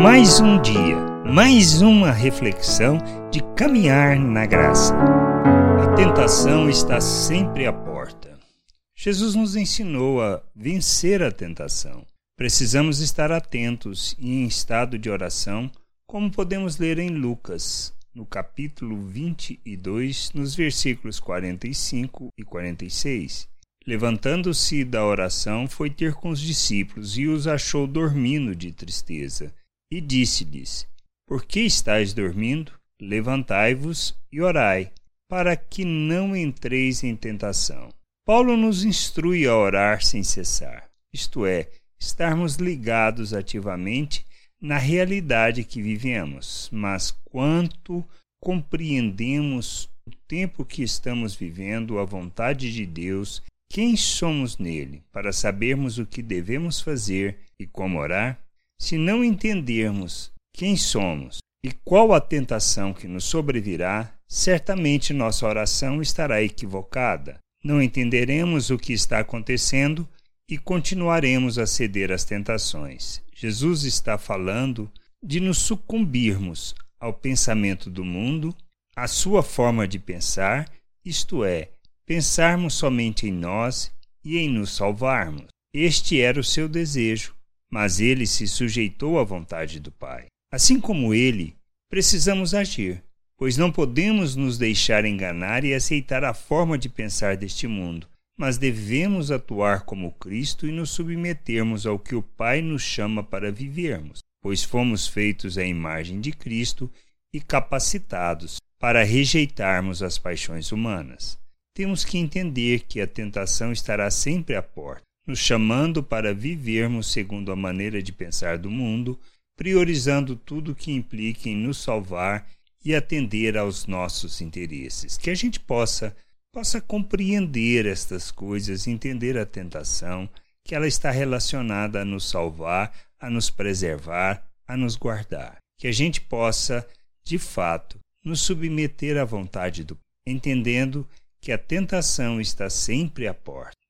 Mais um dia, mais uma reflexão de caminhar na graça. A tentação está sempre à porta. Jesus nos ensinou a vencer a tentação. Precisamos estar atentos e em estado de oração, como podemos ler em Lucas, no capítulo 22, nos versículos 45 e 46. Levantando-se da oração, foi ter com os discípulos e os achou dormindo de tristeza. E disse-lhes: Por que estáis dormindo? Levantai-vos e orai, para que não entreis em tentação. Paulo nos instrui a orar sem cessar, isto é, estarmos ligados ativamente na realidade que vivemos, mas quanto compreendemos o tempo que estamos vivendo, a vontade de Deus quem somos nele para sabermos o que devemos fazer e como orar? Se não entendermos quem somos e qual a tentação que nos sobrevirá, certamente nossa oração estará equivocada. Não entenderemos o que está acontecendo e continuaremos a ceder às tentações. Jesus está falando de nos sucumbirmos ao pensamento do mundo, à sua forma de pensar, isto é, pensarmos somente em nós e em nos salvarmos. Este era o seu desejo, mas ele se sujeitou à vontade do Pai. Assim como ele, precisamos agir, pois não podemos nos deixar enganar e aceitar a forma de pensar deste mundo, mas devemos atuar como Cristo e nos submetermos ao que o Pai nos chama para vivermos, pois fomos feitos à imagem de Cristo e capacitados para rejeitarmos as paixões humanas temos que entender que a tentação estará sempre à porta, nos chamando para vivermos segundo a maneira de pensar do mundo, priorizando tudo que implique em nos salvar e atender aos nossos interesses. Que a gente possa possa compreender estas coisas, entender a tentação, que ela está relacionada a nos salvar, a nos preservar, a nos guardar. Que a gente possa, de fato, nos submeter à vontade do entendendo que a tentação está sempre à porta.